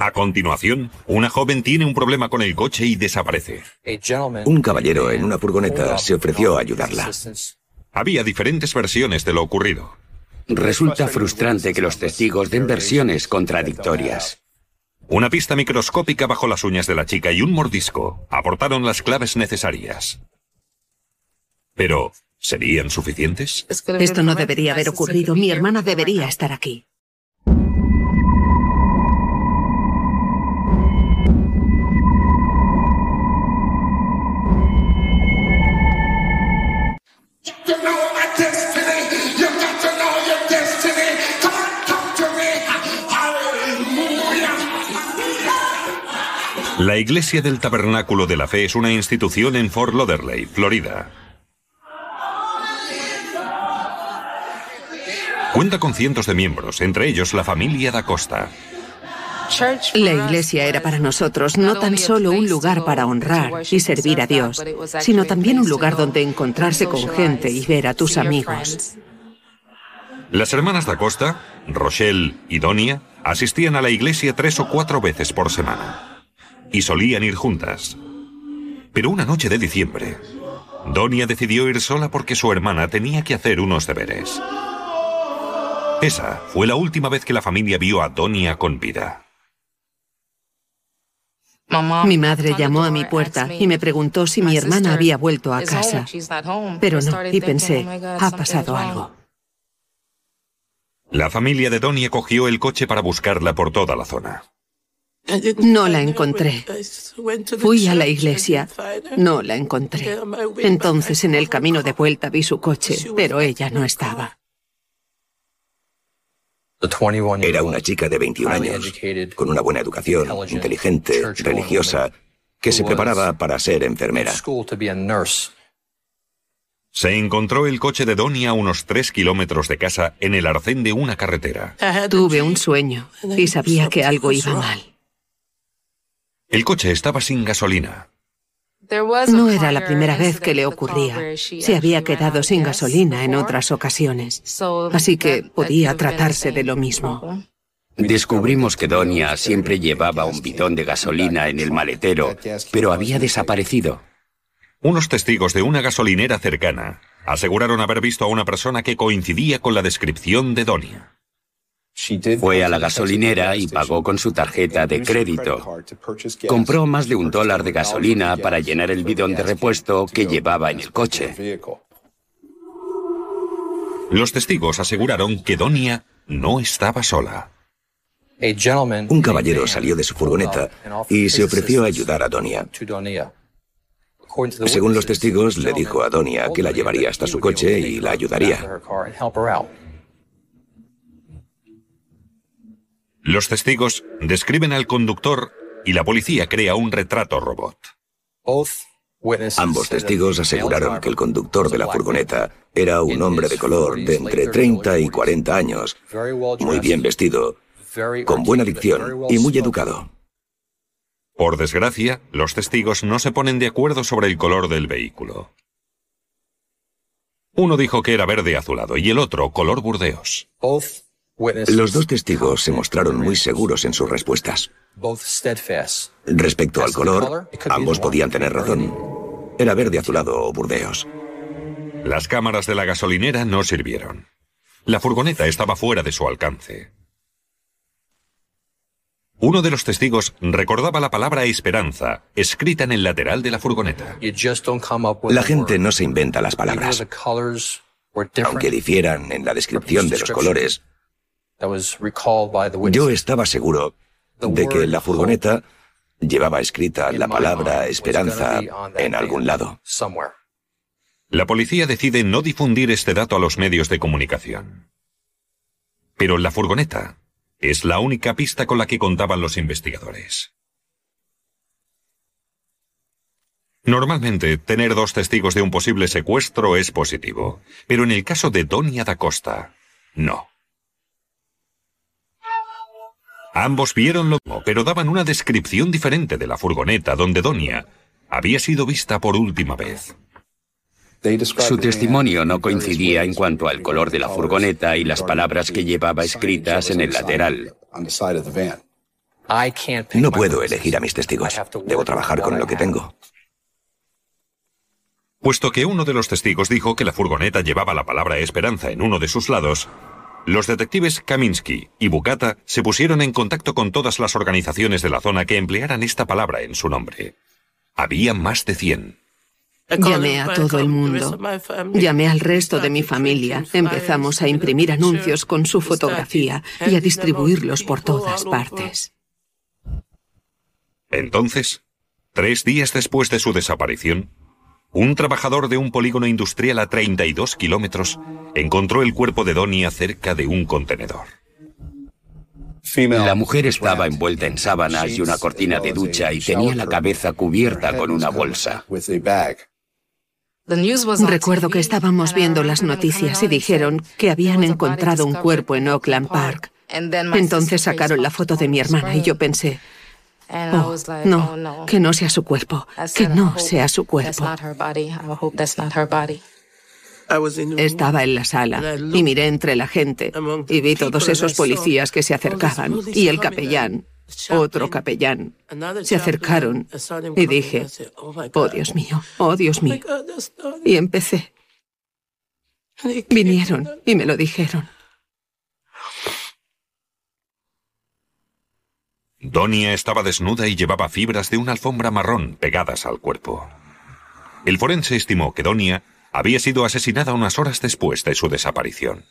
A continuación, una joven tiene un problema con el coche y desaparece. Un caballero en una furgoneta se ofreció a ayudarla. Había diferentes versiones de lo ocurrido. Resulta frustrante que los testigos den versiones contradictorias. Una pista microscópica bajo las uñas de la chica y un mordisco aportaron las claves necesarias. Pero, ¿serían suficientes? Esto no debería haber ocurrido. Mi hermana debería estar aquí. La Iglesia del Tabernáculo de la Fe es una institución en Fort Lauderdale, Florida. Cuenta con cientos de miembros, entre ellos la familia da Costa. La iglesia era para nosotros no tan solo un lugar para honrar y servir a Dios, sino también un lugar donde encontrarse con gente y ver a tus amigos. Las hermanas da Costa, Rochelle y Donia, asistían a la iglesia tres o cuatro veces por semana. Y solían ir juntas. Pero una noche de diciembre, Donia decidió ir sola porque su hermana tenía que hacer unos deberes. Esa fue la última vez que la familia vio a Donia con vida. Mi madre llamó a mi puerta y me preguntó si mi hermana había vuelto a casa. Pero no, y pensé, ha pasado algo. La familia de Donia cogió el coche para buscarla por toda la zona. No la encontré. Fui a la iglesia. No la encontré. Entonces en el camino de vuelta vi su coche, pero ella no estaba. Era una chica de 21 años, con una buena educación, inteligente, religiosa, que se preparaba para ser enfermera. Se encontró el coche de Donia a unos tres kilómetros de casa en el arcén de una carretera. Tuve un sueño y sabía que algo iba mal. El coche estaba sin gasolina. No era la primera vez que le ocurría. Se había quedado sin gasolina en otras ocasiones. Así que podía tratarse de lo mismo. Descubrimos que Donia siempre llevaba un bidón de gasolina en el maletero, pero había desaparecido. Unos testigos de una gasolinera cercana aseguraron haber visto a una persona que coincidía con la descripción de Donia. Fue a la gasolinera y pagó con su tarjeta de crédito. Compró más de un dólar de gasolina para llenar el bidón de repuesto que llevaba en el coche. Los testigos aseguraron que Donia no estaba sola. Un caballero salió de su furgoneta y se ofreció a ayudar a Donia. Según los testigos, le dijo a Donia que la llevaría hasta su coche y la ayudaría. Los testigos describen al conductor y la policía crea un retrato robot. Ambos testigos aseguraron que el conductor de la furgoneta era un hombre de color de entre 30 y 40 años, muy bien vestido, con buena dicción y muy educado. Por desgracia, los testigos no se ponen de acuerdo sobre el color del vehículo. Uno dijo que era verde azulado y el otro color burdeos. Los dos testigos se mostraron muy seguros en sus respuestas. Respecto al color, ambos podían tener razón. Era verde azulado o burdeos. Las cámaras de la gasolinera no sirvieron. La furgoneta estaba fuera de su alcance. Uno de los testigos recordaba la palabra esperanza, escrita en el lateral de la furgoneta. La gente no se inventa las palabras. Aunque difieran en la descripción de los colores, yo estaba seguro de que la furgoneta Llevaba escrita la palabra esperanza en algún lado. La policía decide no difundir este dato a los medios de comunicación. Pero la furgoneta es la única pista con la que contaban los investigadores. Normalmente, tener dos testigos de un posible secuestro es positivo, pero en el caso de Donia da Costa, no. Ambos vieron lo mismo, pero daban una descripción diferente de la furgoneta donde Donia había sido vista por última vez. Su testimonio no coincidía en cuanto al color de la furgoneta y las palabras que llevaba escritas en el lateral. No puedo elegir a mis testigos. Debo trabajar con lo que tengo. Puesto que uno de los testigos dijo que la furgoneta llevaba la palabra esperanza en uno de sus lados, los detectives Kaminsky y Bukata se pusieron en contacto con todas las organizaciones de la zona que emplearan esta palabra en su nombre. Había más de 100. Llamé a todo el mundo. Llamé al resto de mi familia. Empezamos a imprimir anuncios con su fotografía y a distribuirlos por todas partes. Entonces, tres días después de su desaparición, un trabajador de un polígono industrial a 32 kilómetros encontró el cuerpo de Donia cerca de un contenedor. La mujer estaba envuelta en sábanas y una cortina de ducha y tenía la cabeza cubierta con una bolsa. Recuerdo que estábamos viendo las noticias y dijeron que habían encontrado un cuerpo en Oakland Park. Entonces sacaron la foto de mi hermana y yo pensé, Oh, no, que no sea su cuerpo, que no sea su cuerpo. Estaba en la sala y miré entre la gente y vi todos esos policías que se acercaban y el capellán, otro capellán, se acercaron y dije, oh Dios mío, oh Dios mío. Y empecé. Vinieron y me lo dijeron. Donia estaba desnuda y llevaba fibras de una alfombra marrón pegadas al cuerpo. El forense estimó que Donia había sido asesinada unas horas después de su desaparición.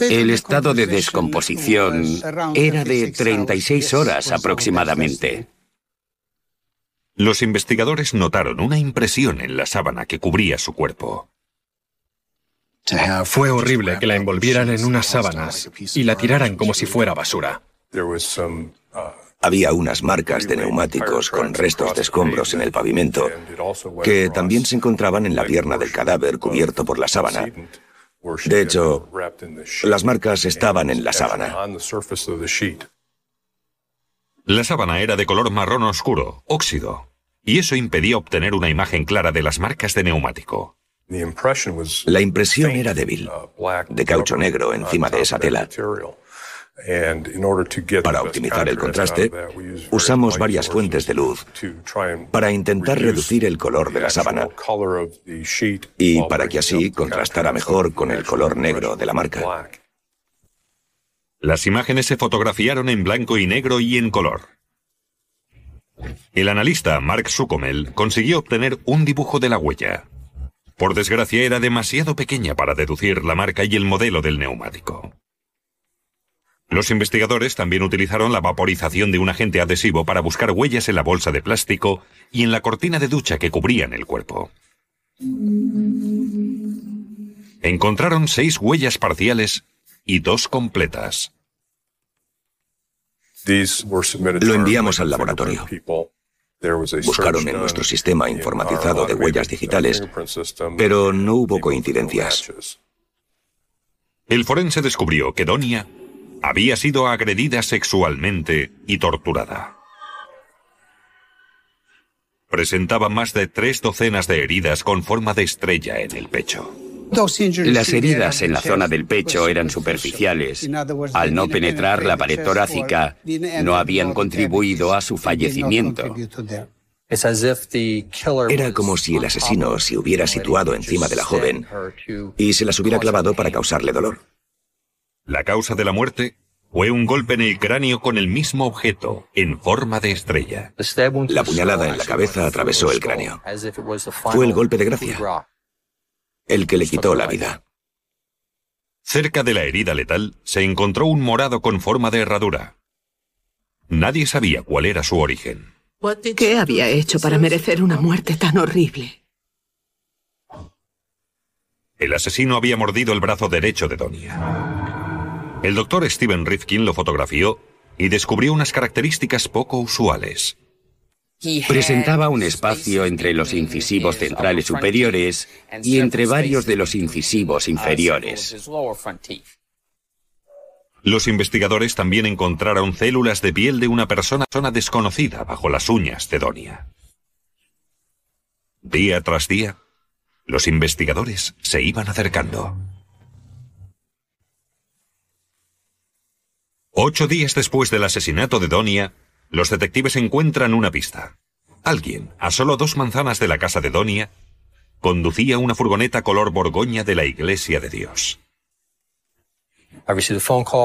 El estado de descomposición era de 36 horas aproximadamente. Los investigadores notaron una impresión en la sábana que cubría su cuerpo. Fue horrible que la envolvieran en unas sábanas y la tiraran como si fuera basura. Había unas marcas de neumáticos con restos de escombros en el pavimento que también se encontraban en la pierna del cadáver cubierto por la sábana. De hecho, las marcas estaban en la sábana. La sábana era de color marrón oscuro, óxido, y eso impedía obtener una imagen clara de las marcas de neumático. La impresión era débil, de caucho negro encima de esa tela. Para optimizar el contraste, usamos varias fuentes de luz para intentar reducir el color de la sábana y para que así contrastara mejor con el color negro de la marca. Las imágenes se fotografiaron en blanco y negro y en color. El analista Mark Sukomel consiguió obtener un dibujo de la huella. Por desgracia era demasiado pequeña para deducir la marca y el modelo del neumático. Los investigadores también utilizaron la vaporización de un agente adhesivo para buscar huellas en la bolsa de plástico y en la cortina de ducha que cubrían el cuerpo. Encontraron seis huellas parciales y dos completas. Lo enviamos al laboratorio. Buscaron en nuestro sistema informatizado de huellas digitales, pero no hubo coincidencias. El forense descubrió que Donia había sido agredida sexualmente y torturada. Presentaba más de tres docenas de heridas con forma de estrella en el pecho. Las heridas en la zona del pecho eran superficiales. Al no penetrar la pared torácica, no habían contribuido a su fallecimiento. Era como si el asesino se hubiera situado encima de la joven y se las hubiera clavado para causarle dolor. La causa de la muerte fue un golpe en el cráneo con el mismo objeto, en forma de estrella. La puñalada en la cabeza atravesó el cráneo. Fue el golpe de gracia, el que le quitó la vida. Cerca de la herida letal se encontró un morado con forma de herradura. Nadie sabía cuál era su origen. ¿Qué había hecho para merecer una muerte tan horrible? El asesino había mordido el brazo derecho de Donia. El doctor Steven Rifkin lo fotografió y descubrió unas características poco usuales. Presentaba un espacio entre los incisivos centrales superiores y entre varios de los incisivos inferiores. Los investigadores también encontraron células de piel de una persona desconocida bajo las uñas de Donia. Día tras día, los investigadores se iban acercando. Ocho días después del asesinato de Donia, los detectives encuentran una pista. Alguien, a solo dos manzanas de la casa de Donia, conducía una furgoneta color borgoña de la Iglesia de Dios.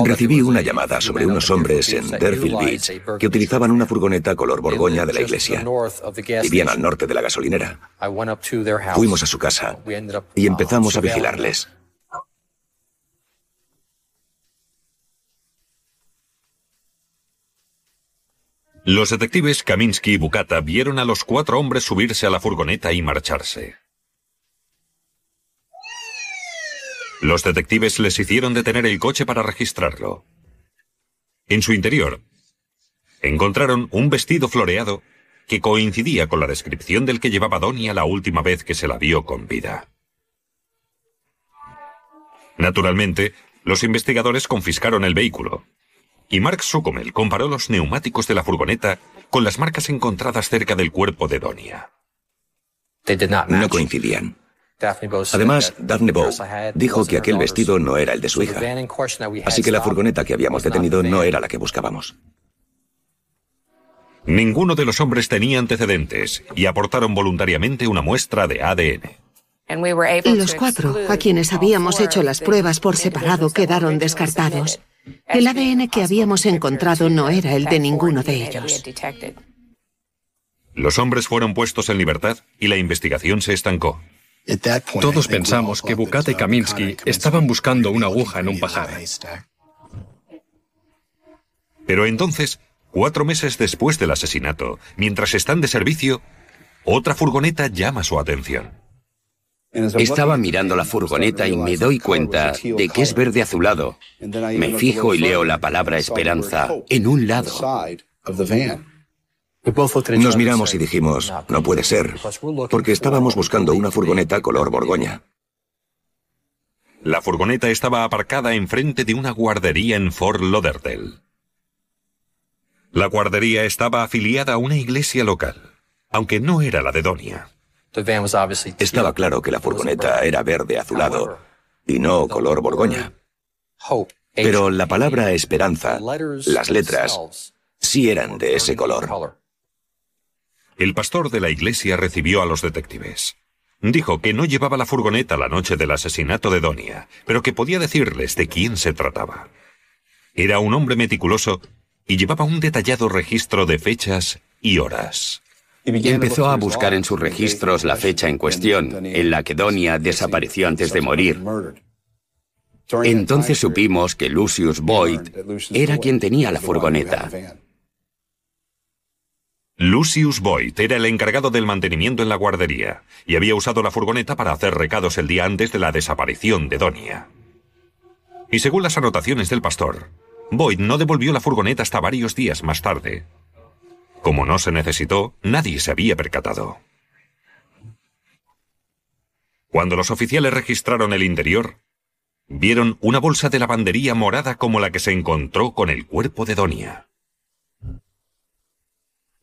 Recibí una llamada sobre unos hombres en Deerfield Beach que utilizaban una furgoneta color borgoña de la iglesia. Vivían al norte de la gasolinera. Fuimos a su casa y empezamos a vigilarles. Los detectives Kaminsky y Bukata vieron a los cuatro hombres subirse a la furgoneta y marcharse. Los detectives les hicieron detener el coche para registrarlo. En su interior, encontraron un vestido floreado que coincidía con la descripción del que llevaba Donia la última vez que se la vio con vida. Naturalmente, los investigadores confiscaron el vehículo, y Mark Sucomel comparó los neumáticos de la furgoneta con las marcas encontradas cerca del cuerpo de Donia. No coincidían. Además, Daphne Bow dijo que aquel vestido no era el de su hija. Así que la furgoneta que habíamos detenido no era la que buscábamos. Ninguno de los hombres tenía antecedentes y aportaron voluntariamente una muestra de ADN. Los cuatro, a quienes habíamos hecho las pruebas por separado, quedaron descartados. El ADN que habíamos encontrado no era el de ninguno de ellos. Los hombres fueron puestos en libertad y la investigación se estancó. Todos pensamos que Bukata y Kaminsky estaban buscando una aguja en un pajar. Pero entonces, cuatro meses después del asesinato, mientras están de servicio, otra furgoneta llama su atención. Estaba mirando la furgoneta y me doy cuenta de que es verde azulado. Me fijo y leo la palabra esperanza en un lado. Nos miramos y dijimos, no puede ser, porque estábamos buscando una furgoneta color borgoña. La furgoneta estaba aparcada enfrente de una guardería en Fort Lauderdale. La guardería estaba afiliada a una iglesia local, aunque no era la de Donia. Estaba claro que la furgoneta era verde azulado y no color borgoña. Pero la palabra esperanza, las letras, sí eran de ese color. El pastor de la iglesia recibió a los detectives. Dijo que no llevaba la furgoneta la noche del asesinato de Donia, pero que podía decirles de quién se trataba. Era un hombre meticuloso y llevaba un detallado registro de fechas y horas. Empezó a buscar en sus registros la fecha en cuestión, en la que Donia desapareció antes de morir. Entonces supimos que Lucius Boyd era quien tenía la furgoneta. Lucius Boyd era el encargado del mantenimiento en la guardería y había usado la furgoneta para hacer recados el día antes de la desaparición de Donia. Y según las anotaciones del pastor, Boyd no devolvió la furgoneta hasta varios días más tarde. Como no se necesitó, nadie se había percatado. Cuando los oficiales registraron el interior, vieron una bolsa de lavandería morada como la que se encontró con el cuerpo de Donia.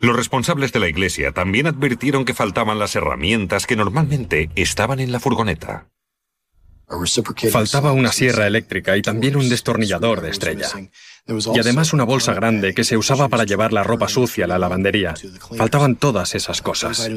Los responsables de la iglesia también advirtieron que faltaban las herramientas que normalmente estaban en la furgoneta. Faltaba una sierra eléctrica y también un destornillador de estrella. Y además una bolsa grande que se usaba para llevar la ropa sucia a la lavandería. Faltaban todas esas cosas.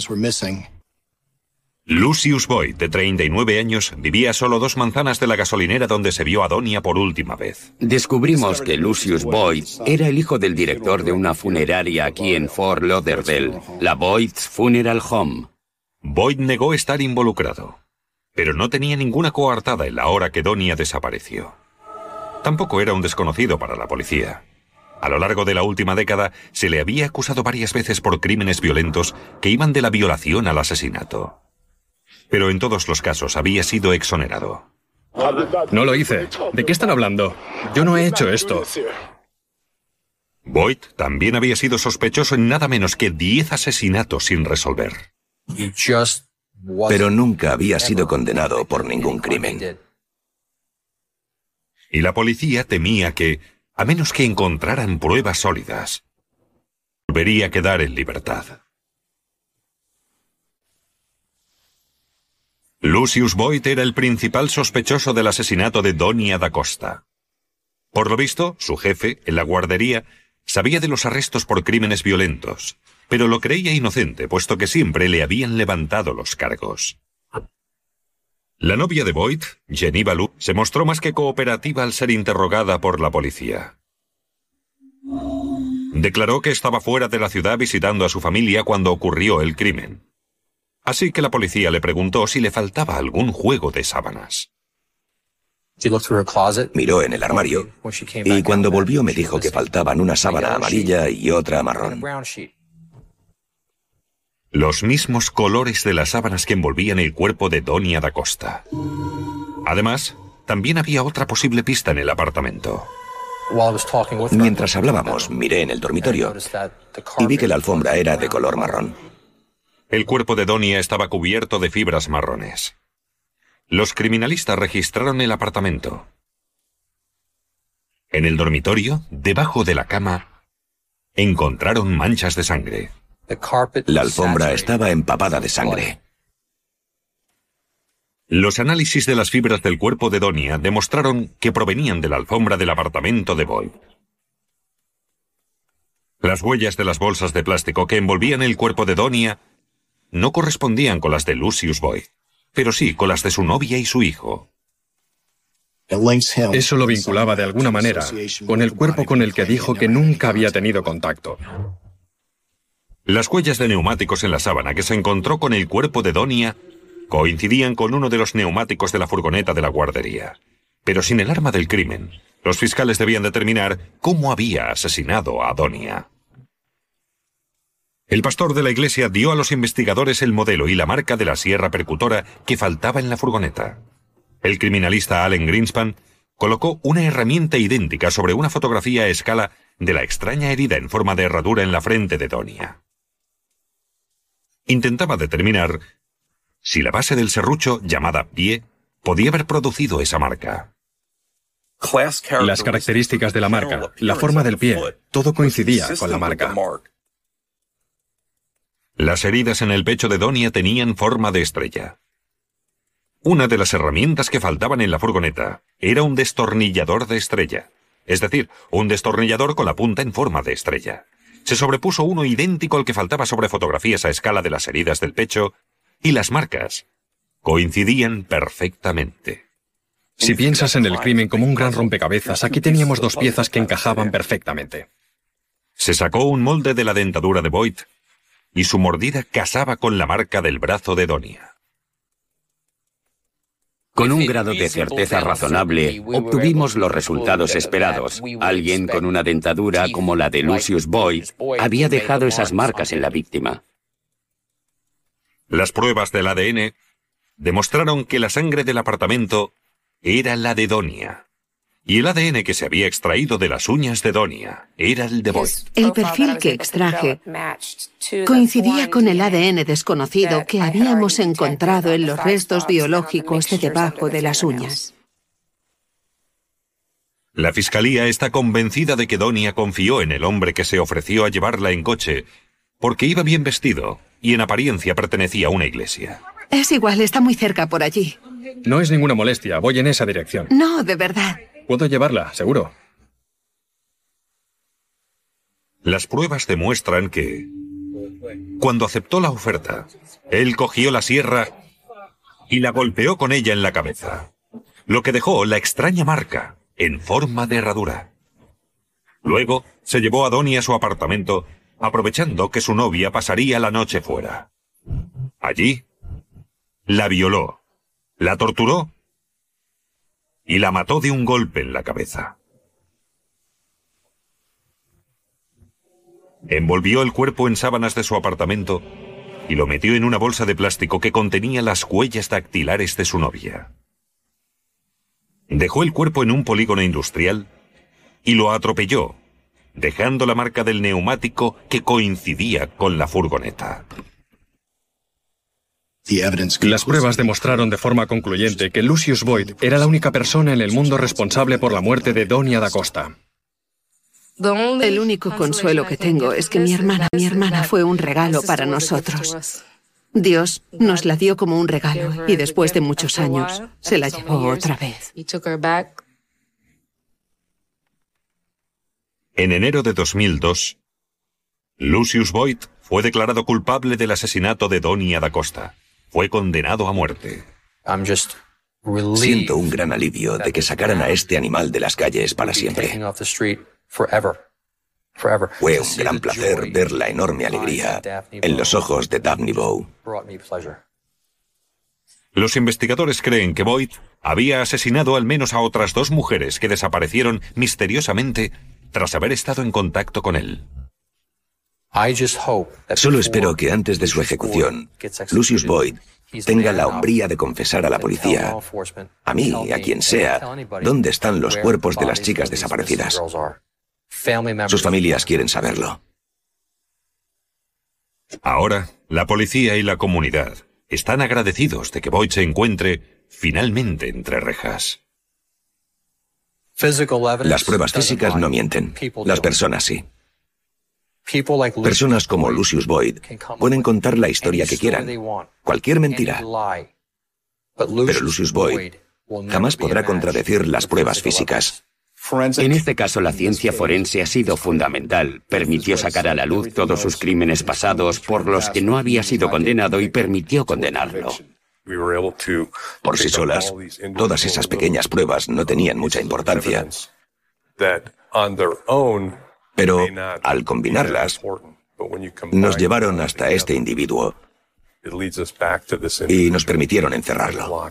Lucius Boyd, de 39 años, vivía solo dos manzanas de la gasolinera donde se vio a Donia por última vez. Descubrimos que Lucius Boyd era el hijo del director de una funeraria aquí en Fort Lauderdale, la Boyd's Funeral Home. Boyd negó estar involucrado, pero no tenía ninguna coartada en la hora que Donia desapareció. Tampoco era un desconocido para la policía. A lo largo de la última década se le había acusado varias veces por crímenes violentos que iban de la violación al asesinato. Pero en todos los casos había sido exonerado. No lo hice. ¿De qué están hablando? Yo no he hecho esto. Boyd también había sido sospechoso en nada menos que 10 asesinatos sin resolver. Pero nunca había sido condenado por ningún crimen. Y la policía temía que, a menos que encontraran pruebas sólidas. Volvería a quedar en libertad. Lucius Boyd era el principal sospechoso del asesinato de Donia da Costa. Por lo visto, su jefe, en la guardería, sabía de los arrestos por crímenes violentos, pero lo creía inocente, puesto que siempre le habían levantado los cargos. La novia de Boyd, Jenny Balú, se mostró más que cooperativa al ser interrogada por la policía. Declaró que estaba fuera de la ciudad visitando a su familia cuando ocurrió el crimen. Así que la policía le preguntó si le faltaba algún juego de sábanas. Miró en el armario y cuando volvió me dijo que faltaban una sábana amarilla y otra marrón. Los mismos colores de las sábanas que envolvían el cuerpo de Donia da Costa. Además, también había otra posible pista en el apartamento. Mientras hablábamos, miré en el dormitorio y vi que la alfombra era de color marrón. El cuerpo de Donia estaba cubierto de fibras marrones. Los criminalistas registraron el apartamento. En el dormitorio, debajo de la cama, encontraron manchas de sangre. La alfombra estaba empapada de sangre. Los análisis de las fibras del cuerpo de Donia demostraron que provenían de la alfombra del apartamento de Boyd. Las huellas de las bolsas de plástico que envolvían el cuerpo de Donia no correspondían con las de Lucius Boyd, pero sí con las de su novia y su hijo. Eso lo vinculaba de alguna manera con el cuerpo con el que dijo que nunca había tenido contacto. Las huellas de neumáticos en la sábana que se encontró con el cuerpo de Donia coincidían con uno de los neumáticos de la furgoneta de la guardería. Pero sin el arma del crimen, los fiscales debían determinar cómo había asesinado a Donia. El pastor de la iglesia dio a los investigadores el modelo y la marca de la sierra percutora que faltaba en la furgoneta. El criminalista Allen Greenspan colocó una herramienta idéntica sobre una fotografía a escala de la extraña herida en forma de herradura en la frente de Donia intentaba determinar si la base del serrucho, llamada pie, podía haber producido esa marca. Las características de la marca, la forma del pie, todo coincidía con la marca. Las heridas en el pecho de Donia tenían forma de estrella. Una de las herramientas que faltaban en la furgoneta era un destornillador de estrella, es decir, un destornillador con la punta en forma de estrella se sobrepuso uno idéntico al que faltaba sobre fotografías a escala de las heridas del pecho, y las marcas coincidían perfectamente. Si piensas en el crimen como un gran rompecabezas, aquí teníamos dos piezas que encajaban perfectamente. Se sacó un molde de la dentadura de Boyd y su mordida casaba con la marca del brazo de Donia. Con un grado de certeza razonable, obtuvimos los resultados esperados. Alguien con una dentadura como la de Lucius Boyd había dejado esas marcas en la víctima. Las pruebas del ADN demostraron que la sangre del apartamento era la de Donia. Y el ADN que se había extraído de las uñas de Donia era el de Boyd. El perfil que extraje coincidía con el ADN desconocido que habíamos encontrado en los restos biológicos de debajo de las uñas. La fiscalía está convencida de que Donia confió en el hombre que se ofreció a llevarla en coche porque iba bien vestido y en apariencia pertenecía a una iglesia. Es igual, está muy cerca por allí. No es ninguna molestia, voy en esa dirección. No, de verdad. Puedo llevarla, seguro. Las pruebas demuestran que, cuando aceptó la oferta, él cogió la sierra y la golpeó con ella en la cabeza, lo que dejó la extraña marca en forma de herradura. Luego se llevó a Donnie a su apartamento, aprovechando que su novia pasaría la noche fuera. Allí, la violó, la torturó y la mató de un golpe en la cabeza. Envolvió el cuerpo en sábanas de su apartamento y lo metió en una bolsa de plástico que contenía las huellas dactilares de su novia. Dejó el cuerpo en un polígono industrial y lo atropelló, dejando la marca del neumático que coincidía con la furgoneta. Las pruebas demostraron de forma concluyente que Lucius Boyd era la única persona en el mundo responsable por la muerte de Donia da Costa. El único consuelo que tengo es que mi hermana, mi hermana fue un regalo para nosotros. Dios nos la dio como un regalo y después de muchos años se la llevó otra vez. En enero de 2002, Lucius Boyd fue declarado culpable del asesinato de Donia da Costa. Fue condenado a muerte. Siento un gran alivio de que sacaran a este animal de las calles para siempre. Fue un gran placer ver la enorme alegría en los ojos de Daphne Bow. Los investigadores creen que Boyd había asesinado al menos a otras dos mujeres que desaparecieron misteriosamente tras haber estado en contacto con él. Solo espero que antes de su ejecución, Lucius Boyd tenga la hombría de confesar a la policía, a mí, a quien sea, dónde están los cuerpos de las chicas desaparecidas. Sus familias quieren saberlo. Ahora, la policía y la comunidad están agradecidos de que Boyd se encuentre finalmente entre rejas. Las pruebas físicas no mienten, las personas sí. Personas como Lucius Boyd pueden contar la historia que quieran, cualquier mentira. Pero Lucius Boyd jamás podrá contradecir las pruebas físicas. En este caso, la ciencia forense ha sido fundamental. Permitió sacar a la luz todos sus crímenes pasados por los que no había sido condenado y permitió condenarlo. Por sí solas, todas esas pequeñas pruebas no tenían mucha importancia. Pero al combinarlas, nos llevaron hasta este individuo y nos permitieron encerrarlo.